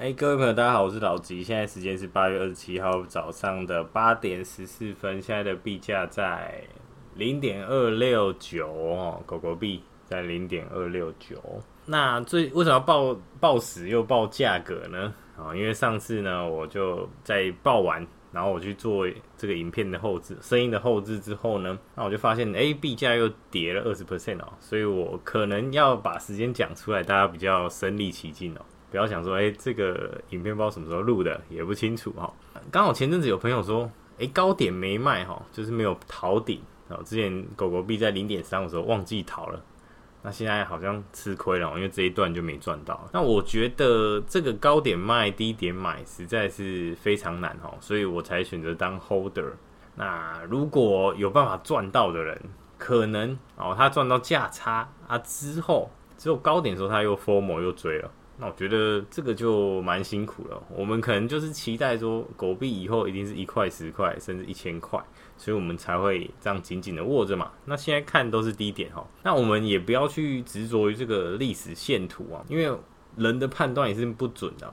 哎，各位朋友，大家好，我是老吉。现在时间是八月二十七号早上的八点十四分。现在的币价在零点二六九哦，狗狗币在零点二六九。那最为什么要报报时又报价格呢？啊，因为上次呢，我就在报完，然后我去做这个影片的后置、声音的后置之后呢，那我就发现，哎，币价又跌了二十 percent 哦，所以我可能要把时间讲出来，大家比较身临其境哦。不要想说，哎、这个影片不知道什么时候录的，也不清楚哈。刚好前阵子有朋友说，哎、高点没卖哈，就是没有逃顶。之前狗狗币在零点三的时候忘记逃了，那现在好像吃亏了，因为这一段就没赚到。那我觉得这个高点卖，低点买，实在是非常难哈，所以我才选择当 holder。那如果有办法赚到的人，可能哦，他赚到价差啊之后，只有高点的时候他又 FOMO 又追了。那我觉得这个就蛮辛苦了。我们可能就是期待说，狗币以后一定是一块、十块，甚至一千块，所以我们才会这样紧紧的握着嘛。那现在看都是低点哈，那我们也不要去执着于这个历史线图啊，因为人的判断也是不准的。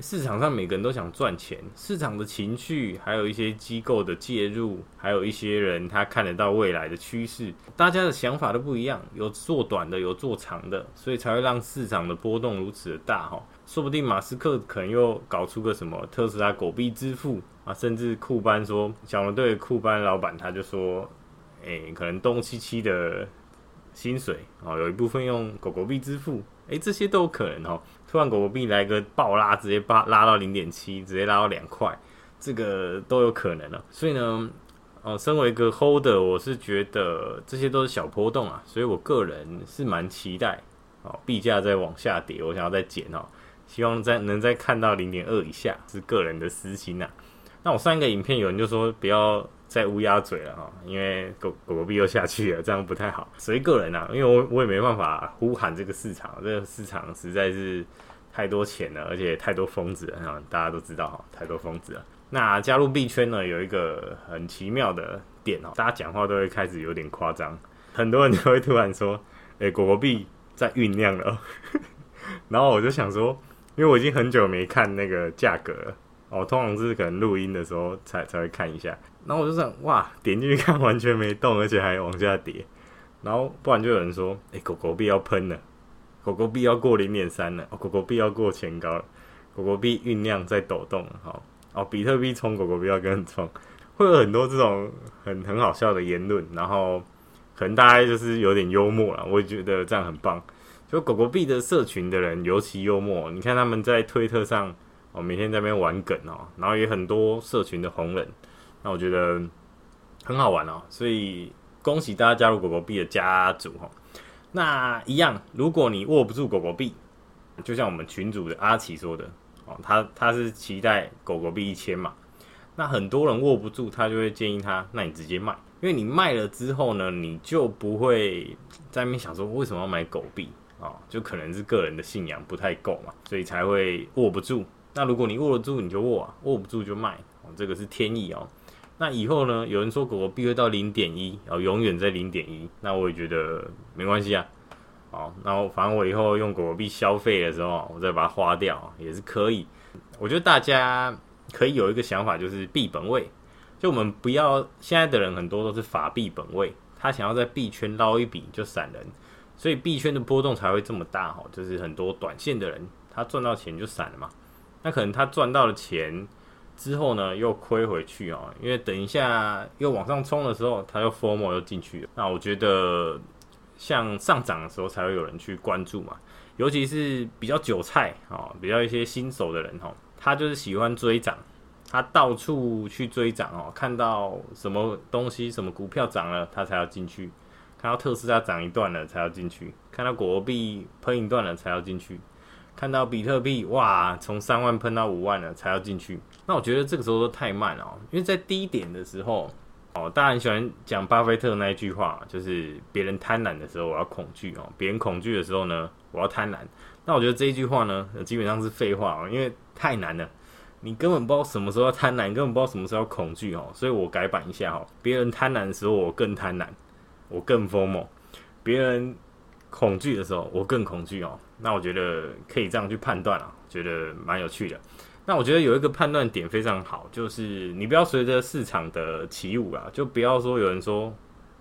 市场上每个人都想赚钱，市场的情绪，还有一些机构的介入，还有一些人他看得到未来的趋势，大家的想法都不一样，有做短的，有做长的，所以才会让市场的波动如此的大哈。说不定马斯克可能又搞出个什么特斯拉狗币支付啊，甚至库班说，小牛队库班老板他就说，哎、可能东契奇的薪水啊，有一部分用狗狗币支付，哎、这些都有可能哦。突然狗狗币来个暴拉，直接把拉到零点七，直接拉到两块，这个都有可能了。所以呢，哦，身为一个 holder，我是觉得这些都是小波动啊，所以我个人是蛮期待哦，币价再往下跌，我想要再减哦，希望再能再看到零点二以下，是个人的私心呐。那我上一个影片有人就说不要在乌鸦嘴了哈，因为狗狗狗币又下去了，这样不太好。所以个人啊，因为我我也没办法呼喊这个市场，这个市场实在是太多钱了，而且太多疯子了，大家都知道哈，太多疯子了。那加入币圈呢，有一个很奇妙的点哦，大家讲话都会开始有点夸张，很多人就会突然说：“哎，狗狗币在酝酿了。”然后我就想说，因为我已经很久没看那个价格了。我通常是可能录音的时候才才会看一下，然后我就想，哇，点进去看完全没动，而且还往下跌，然后不然就有人说，哎、狗狗币要喷了，狗狗币要过零点三了，哦，狗狗币要过前高了，狗狗币酝酿在抖动，好，哦，比特币冲，狗狗币要跟冲，会有很多这种很很好笑的言论，然后可能大家就是有点幽默啦，我也觉得这样很棒，就狗狗币的社群的人尤其幽默，你看他们在推特上。哦每天在那边玩梗哦，然后也很多社群的红人，那我觉得很好玩哦，所以恭喜大家加入狗狗币的家族哈。那一样，如果你握不住狗狗币，就像我们群主的阿奇说的哦，他他是期待狗狗币一千嘛，那很多人握不住，他就会建议他，那你直接卖，因为你卖了之后呢，你就不会在那边想说为什么要买狗币啊，就可能是个人的信仰不太够嘛，所以才会握不住。那如果你握得住，你就握啊；握不住就卖，哦，这个是天意哦。那以后呢？有人说狗狗币会到零点一，然后永远在零点一，那我也觉得没关系啊。好，那我反正我以后用狗狗币消费的时候，我再把它花掉也是可以。我觉得大家可以有一个想法，就是币本位，就我们不要现在的人很多都是法币本位，他想要在币圈捞一笔就闪人，所以币圈的波动才会这么大哈。就是很多短线的人，他赚到钱就闪了嘛。那可能他赚到了钱之后呢，又亏回去哦，因为等一下又往上冲的时候，它又 FOMO 又进去了。那我觉得像上涨的时候才会有人去关注嘛，尤其是比较韭菜哦，比较一些新手的人哦，他就是喜欢追涨，他到处去追涨哦，看到什么东西什么股票涨了，他才要进去；看到特斯拉涨一段了才要进去；看到国币喷一段了才要进去。看到比特币哇，从三万喷到五万了，才要进去。那我觉得这个时候都太慢了，因为在低点的时候，哦，大家很喜欢讲巴菲特那一句话，就是别人贪婪的时候我要恐惧哦，别人恐惧的时候呢，我要贪婪。那我觉得这一句话呢，基本上是废话哦，因为太难了，你根本不知道什么时候要贪婪，根本不知道什么时候要恐惧哦。所以我改版一下哦，别人贪婪的时候我更贪婪，我更疯魔，别人。恐惧的时候，我更恐惧哦。那我觉得可以这样去判断啊，觉得蛮有趣的。那我觉得有一个判断点非常好，就是你不要随着市场的起舞啊，就不要说有人说，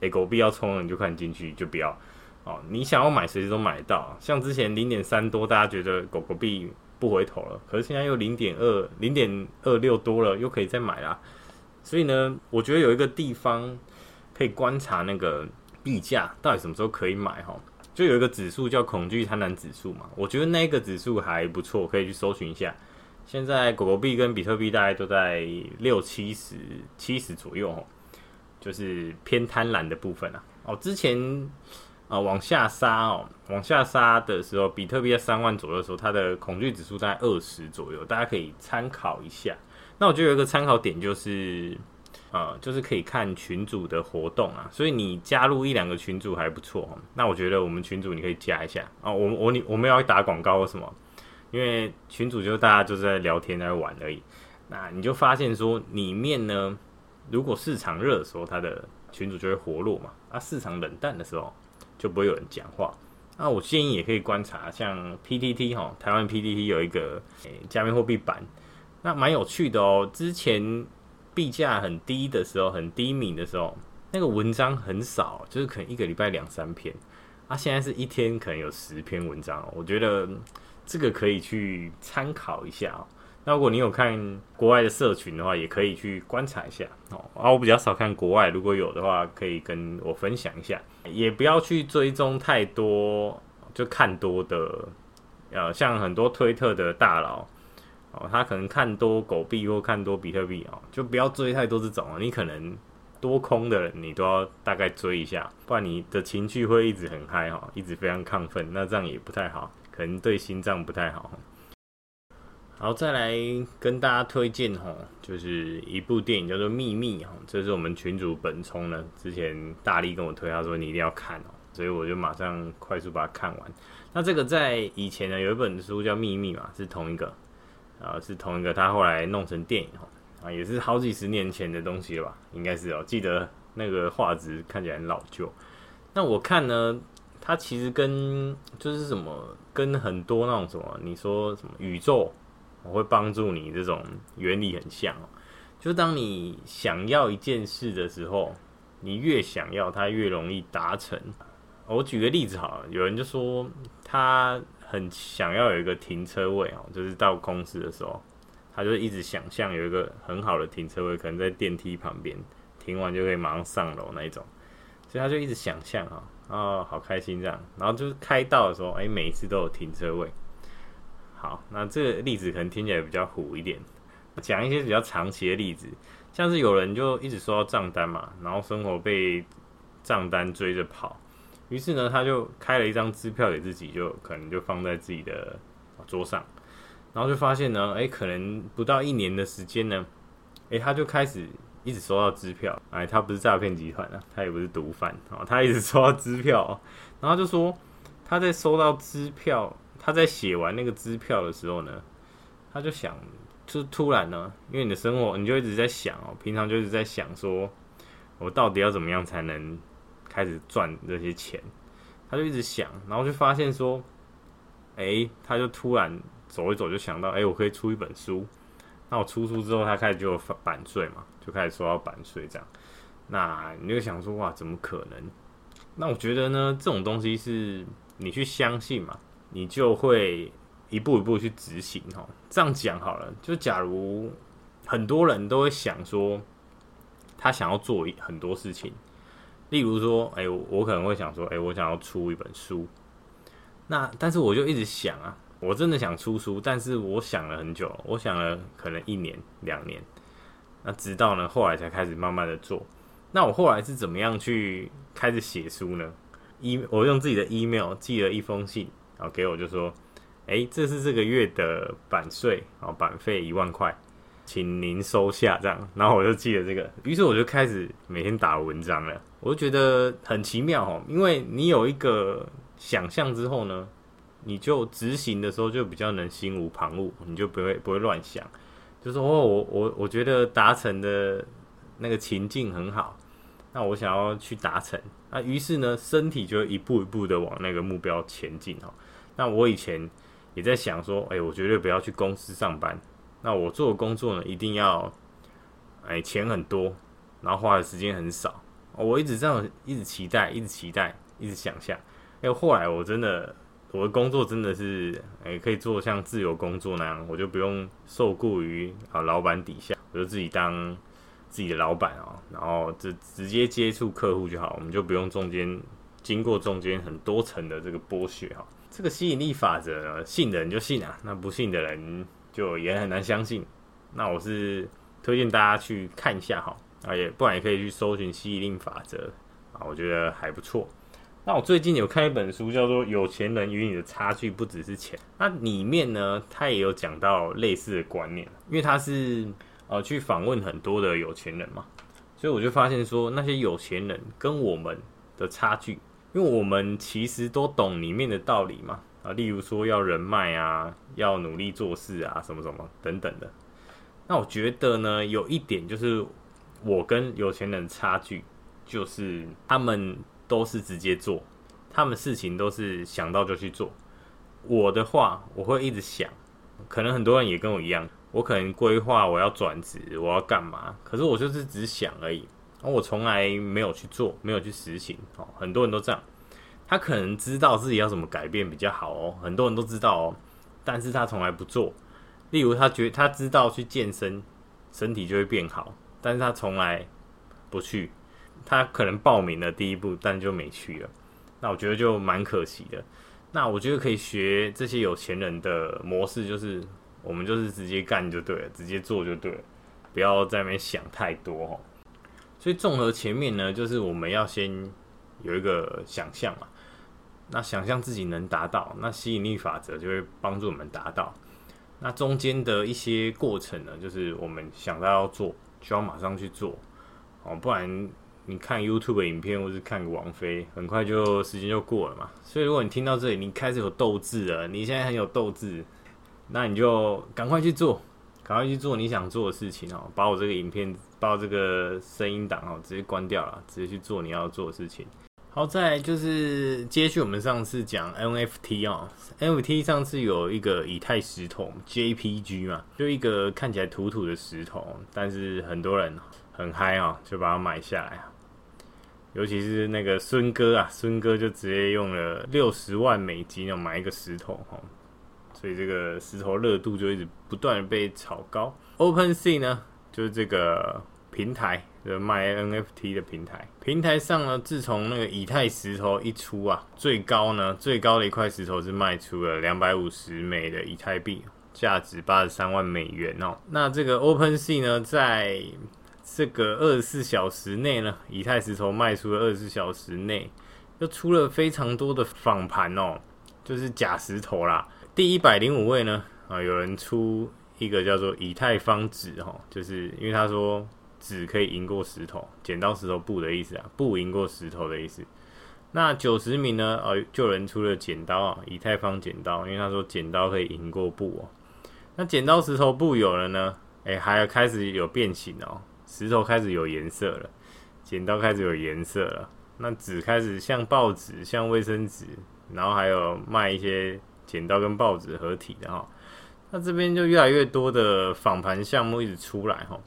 诶，狗币要冲了，你就看进去，就不要哦。你想要买，随时都买到。像之前零点三多，大家觉得狗狗币不回头了，可是现在又零点二、零点二六多了，又可以再买啦。所以呢，我觉得有一个地方可以观察那个币价到底什么时候可以买哈。就有一个指数叫恐惧贪婪指数嘛，我觉得那个指数还不错，可以去搜寻一下。现在狗狗币跟比特币大概都在六七十、七十左右，就是偏贪婪的部分啊。哦，之前啊、呃、往下杀哦，往下杀的时候，比特币在三万左右的时候，它的恐惧指数在二十左右，大家可以参考一下。那我觉得有一个参考点就是。啊、呃，就是可以看群组的活动啊，所以你加入一两个群组还不错。那我觉得我们群组你可以加一下啊、我我你我们要打广告或什么？因为群组就大家就是在聊天在玩而已。那你就发现说里面呢，如果市场热的时候，它的群组就会活络嘛。啊，市场冷淡的时候就不会有人讲话。那我建议也可以观察，像 PTT 哈，台湾 PTT 有一个诶加密货币版，那蛮有趣的哦。之前。币价很低的时候，很低迷的时候，那个文章很少，就是可能一个礼拜两三篇。啊，现在是一天可能有十篇文章，我觉得这个可以去参考一下哦。那如果你有看国外的社群的话，也可以去观察一下哦。啊，我比较少看国外，如果有的话，可以跟我分享一下。也不要去追踪太多，就看多的，呃，像很多推特的大佬。哦，他可能看多狗币或看多比特币哦，就不要追太多这种哦。你可能多空的人，你都要大概追一下，不然你的情绪会一直很嗨哈，一直非常亢奋，那这样也不太好，可能对心脏不太好。好，再来跟大家推荐哈，就是一部电影叫做《秘密》哈，这是我们群主本聪呢之前大力跟我推，他说你一定要看哦，所以我就马上快速把它看完。那这个在以前呢有一本书叫《秘密》嘛，是同一个。啊，是同一个，他后来弄成电影啊，也是好几十年前的东西了吧？应该是哦，记得那个画质看起来很老旧。那我看呢，它其实跟就是什么，跟很多那种什么，你说什么宇宙，我会帮助你这种原理很像哦。就当你想要一件事的时候，你越想要，它越容易达成。我举个例子好了，有人就说他。很想要有一个停车位哦，就是到公司的时候，他就一直想象有一个很好的停车位，可能在电梯旁边，停完就可以马上上楼那一种，所以他就一直想象啊，哦，好开心这样，然后就是开到的时候，哎，每一次都有停车位。好，那这个例子可能听起来比较虎一点，讲一些比较长期的例子，像是有人就一直收到账单嘛，然后生活被账单追着跑。于是呢，他就开了一张支票给自己，就可能就放在自己的桌上，然后就发现呢，哎，可能不到一年的时间呢，哎，他就开始一直收到支票，哎，他不是诈骗集团啊，他也不是毒贩啊，他一直收到支票，然后就说他在收到支票，他在写完那个支票的时候呢，他就想，就突然呢，因为你的生活，你就一直在想哦，平常就一直在想说，我到底要怎么样才能。开始赚这些钱，他就一直想，然后就发现说，哎、他就突然走一走，就想到，哎、我可以出一本书。那我出书之后，他开始就有版税嘛，就开始收到版税这样。那你就想说，哇，怎么可能？那我觉得呢，这种东西是你去相信嘛，你就会一步一步去执行哈。这样讲好了，就假如很多人都会想说，他想要做很多事情。例如说，哎、我可能会想说，哎、我想要出一本书。那但是我就一直想啊，我真的想出书，但是我想了很久，我想了可能一年、两年。那直到呢，后来才开始慢慢的做。那我后来是怎么样去开始写书呢？一，我用自己的 email 寄了一封信，然后给我就说，哎、这是这个月的版税，然后版费一万块。请您收下，这样，然后我就记了这个，于是我就开始每天打文章了。我就觉得很奇妙哦，因为你有一个想象之后呢，你就执行的时候就比较能心无旁骛，你就不会不会乱想，就说哦，我我我觉得达成的那个情境很好，那我想要去达成，那于是呢，身体就一步一步的往那个目标前进哦。那我以前也在想说，哎，我绝对不要去公司上班。那我做的工作呢，一定要，哎，钱很多，然后花的时间很少。我一直这样，一直期待，一直期待，一直想象。哎，后来我真的，我的工作真的是，哎，可以做像自由工作那样，我就不用受雇于啊老板底下，我就自己当。自己的老板啊，然后就直接接触客户就好，我们就不用中间经过中间很多层的这个剥削哈。这个吸引力法则呢，信的人就信啊，那不信的人就也很难相信。那我是推荐大家去看一下哈，啊也不然也可以去搜寻吸引力法则啊，我觉得还不错。那我最近有看一本书，叫做《有钱人与你的差距不只是钱》，那里面呢，他也有讲到类似的观念，因为他是。呃，去访问很多的有钱人嘛，所以我就发现说，那些有钱人跟我们的差距，因为我们其实都懂里面的道理嘛，啊，例如说要人脉啊，要努力做事啊，什么什么等等的。那我觉得呢，有一点就是我跟有钱人差距，就是他们都是直接做，他们事情都是想到就去做。我的话，我会一直想，可能很多人也跟我一样。我可能规划我要转职，我要干嘛？可是我就是只想而已，而我从来没有去做，没有去实行。哦，很多人都这样，他可能知道自己要怎么改变比较好哦，很多人都知道哦，但是他从来不做。例如，他觉他知道去健身，身体就会变好，但是他从来不去。他可能报名了第一步，但就没去了。那我觉得就蛮可惜的。那我觉得可以学这些有钱人的模式，就是。我们就是直接干就对了，直接做就对了，不要在那边想太多哦。所以综合前面呢，就是我们要先有一个想象嘛，那想象自己能达到，那吸引力法则就会帮助我们达到。那中间的一些过程呢，就是我们想到要做，就要马上去做哦，不然你看 YouTube 的影片或是看王菲，很快就时间就过了嘛。所以如果你听到这里，你开始有斗志了，你现在很有斗志。那你就赶快去做，赶快去做你想做的事情哦！把我这个影片，把我这个声音档哦，直接关掉了，直接去做你要做的事情。好，再就是接续我们上次讲 NFT 哦，NFT 上次有一个以太石头 JPG 嘛，就一个看起来土土的石头，但是很多人很嗨啊，就把它买下来啊。尤其是那个孙哥啊，孙哥就直接用了六十万美金要买一个石头哈。所以这个石头热度就一直不断被炒高。OpenSea 呢，就是这个平台，的卖 NFT 的平台。平台上呢，自从那个以太石头一出啊，最高呢，最高的一块石头是卖出了两百五十枚的以太币，价值八十三万美元哦。那这个 OpenSea 呢，在这个二十四小时内呢，以太石头卖出了二十四小时内，又出了非常多的仿盘哦，就是假石头啦。第一百零五位呢，啊，有人出一个叫做以太方纸哈，就是因为他说纸可以赢过石头，剪刀石头布的意思啊，布赢过石头的意思。那九十名呢，啊，就人出了剪刀啊，以太坊剪刀，因为他说剪刀可以赢过布哦。那剪刀石头布有了呢，哎，还有开始有变形哦，石头开始有颜色了，剪刀开始有颜色了，那纸开始像报纸、像卫生纸，然后还有卖一些。剪刀跟报纸合体的哈，那这边就越来越多的仿盘项目一直出来哈。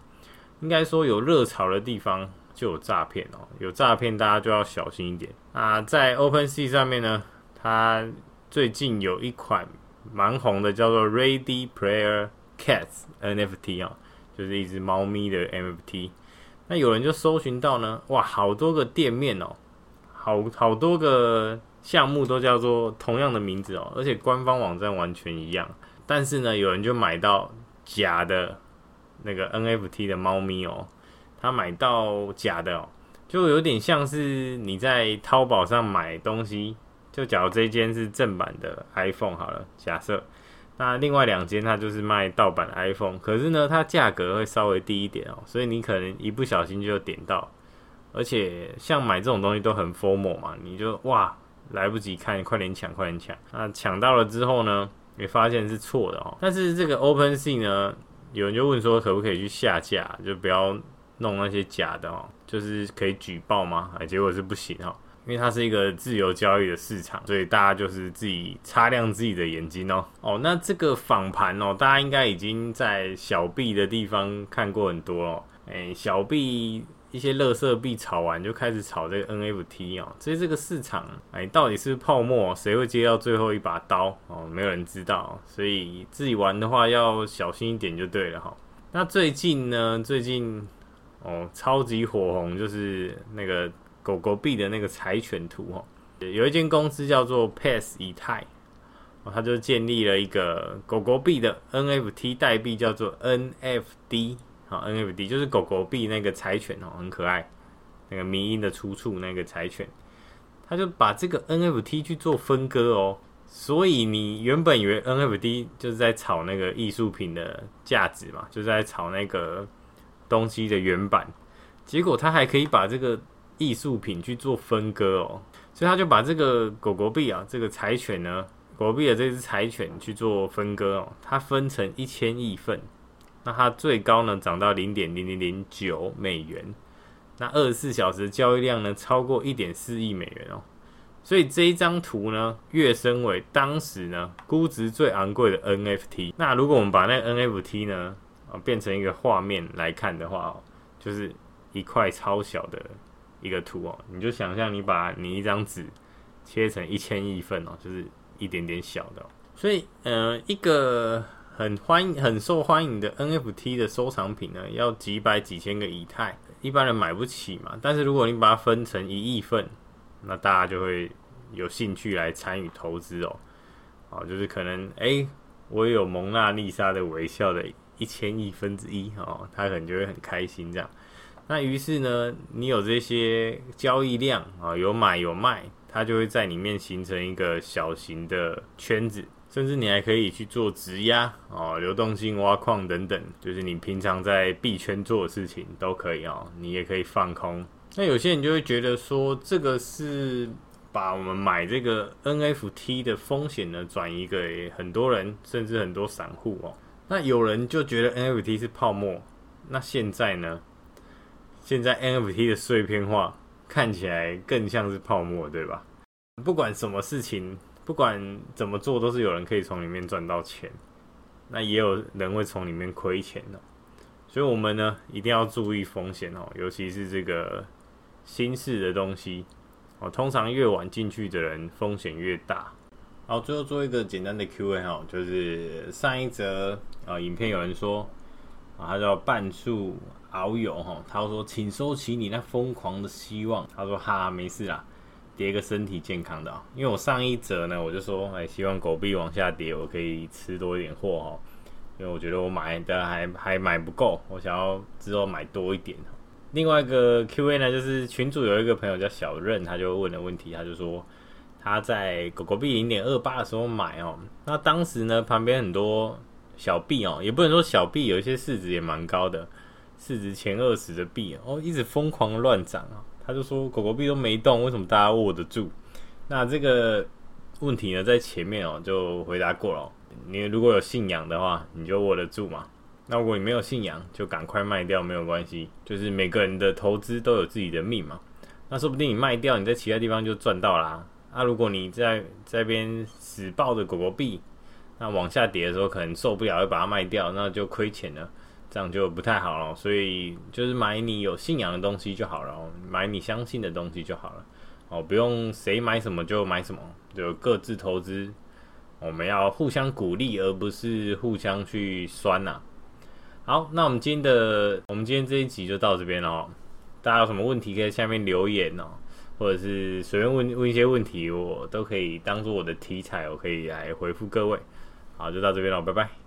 应该说有热潮的地方就有诈骗哦，有诈骗大家就要小心一点。啊在 OpenSea 上面呢，它最近有一款蛮红的，叫做 Ready Player Cats NFT 啊，就是一只猫咪的 NFT。那有人就搜寻到呢，哇，好多个店面哦，好好多个。项目都叫做同样的名字哦，而且官方网站完全一样。但是呢，有人就买到假的那个 NFT 的猫咪哦，他买到假的哦，就有点像是你在淘宝上买东西，就假如这一间是正版的 iPhone 好了，假设，那另外两间它就是卖盗版的 iPhone，可是呢，它价格会稍微低一点哦，所以你可能一不小心就点到，而且像买这种东西都很 formal 嘛，你就哇。来不及看，快点抢，快点抢！那抢到了之后呢，也发现是错的哦。但是这个 OpenSea 呢，有人就问说，可不可以去下架，就不要弄那些假的哦，就是可以举报吗？哎，结果是不行哦，因为它是一个自由交易的市场，所以大家就是自己擦亮自己的眼睛哦。哦，那这个访盘哦，大家应该已经在小币的地方看过很多哦。哎，小币。一些垃圾币炒完就开始炒这个 NFT 哦，所以这个市场哎，到底是，泡沫，谁会接到最后一把刀哦？没有人知道，所以自己玩的话要小心一点就对了哈。那最近呢，最近哦，超级火红就是那个狗狗币的那个柴犬图哦，有一间公司叫做 Pass 以太哦，它就建立了一个狗狗币的 NFT 代币，叫做 NFD。好，NFT 就是狗狗币那个柴犬哦，很可爱，那个迷因的出处那个柴犬，他就把这个 NFT 去做分割哦，所以你原本以为 NFT 就是在炒那个艺术品的价值嘛，就是在炒那个东西的原版，结果他还可以把这个艺术品去做分割哦，所以他就把这个狗狗币啊，这个柴犬呢，狗狗币的这只柴犬去做分割哦，它分成一千亿份。那它最高呢，涨到零点零零零九美元，那二十四小时交易量呢，超过一点四亿美元哦，所以这一张图呢，跃升为当时呢估值最昂贵的 NFT。那如果我们把那 NFT 呢，啊变成一个画面来看的话哦，就是一块超小的一个图哦，你就想象你把你一张纸切成一千亿份哦，就是一点点小的，所以呃一个。很欢迎、很受欢迎的 NFT 的收藏品呢，要几百几千个以太，一般人买不起嘛。但是如果你把它分成一亿份，那大家就会有兴趣来参与投资哦。哦，就是可能哎、我有蒙娜丽莎的微笑的一千亿分之一哦，他可能就会很开心这样。那于是呢，你有这些交易量啊，有买有卖，它就会在里面形成一个小型的圈子。甚至你还可以去做质押哦，流动性挖矿等等，就是你平常在币圈做的事情都可以哦。你也可以放空。那有些人就会觉得说，这个是把我们买这个 NFT 的风险呢转移给很多人，甚至很多散户哦。那有人就觉得 NFT 是泡沫。那现在呢？现在 NFT 的碎片化看起来更像是泡沫，对吧？不管什么事情。不管怎么做，都是有人可以从里面赚到钱，那也有人会从里面亏钱的，所以我们呢一定要注意风险哦，尤其是这个新式的东西哦，通常越晚进去的人风险越大。好，最后做一个简单的 Q&A 哈，就是上一则啊影片有人说啊，他叫半数遨游哈，他说请收起你那疯狂的希望，他说哈没事啦。跌个身体健康的啊，因为我上一折呢，我就说，哎，希望狗币往下跌，我可以吃多一点货哈，因为我觉得我买的还还买不够，我想要之后买多一点。另外一个 Q&A 呢，就是群主有一个朋友叫小任，他就问了问题，他就说他在狗狗币零点二八的时候买哦，那当时呢旁边很多小币哦，也不能说小币，有一些市值也蛮高的，市值前二十的币哦，一直疯狂乱涨啊。他就说狗狗币都没动，为什么大家握得住？那这个问题呢，在前面哦就回答过了。你如果有信仰的话，你就握得住嘛。那如果你没有信仰，就赶快卖掉，没有关系。就是每个人的投资都有自己的命嘛。那说不定你卖掉，你在其他地方就赚到啦。那如果你在这边死抱着狗狗币，那往下跌的时候可能受不了，会把它卖掉，那就亏钱了。这样就不太好了，所以就是买你有信仰的东西就好了，买你相信的东西就好了，哦，不用谁买什么就买什么，就各自投资，我们要互相鼓励，而不是互相去酸呐。好，那我们今天的我们今天这一集就到这边了，大家有什么问题可以在下面留言哦，或者是随便问问一些问题，我都可以当做我的题材，我可以来回复各位。好，就到这边了，拜拜。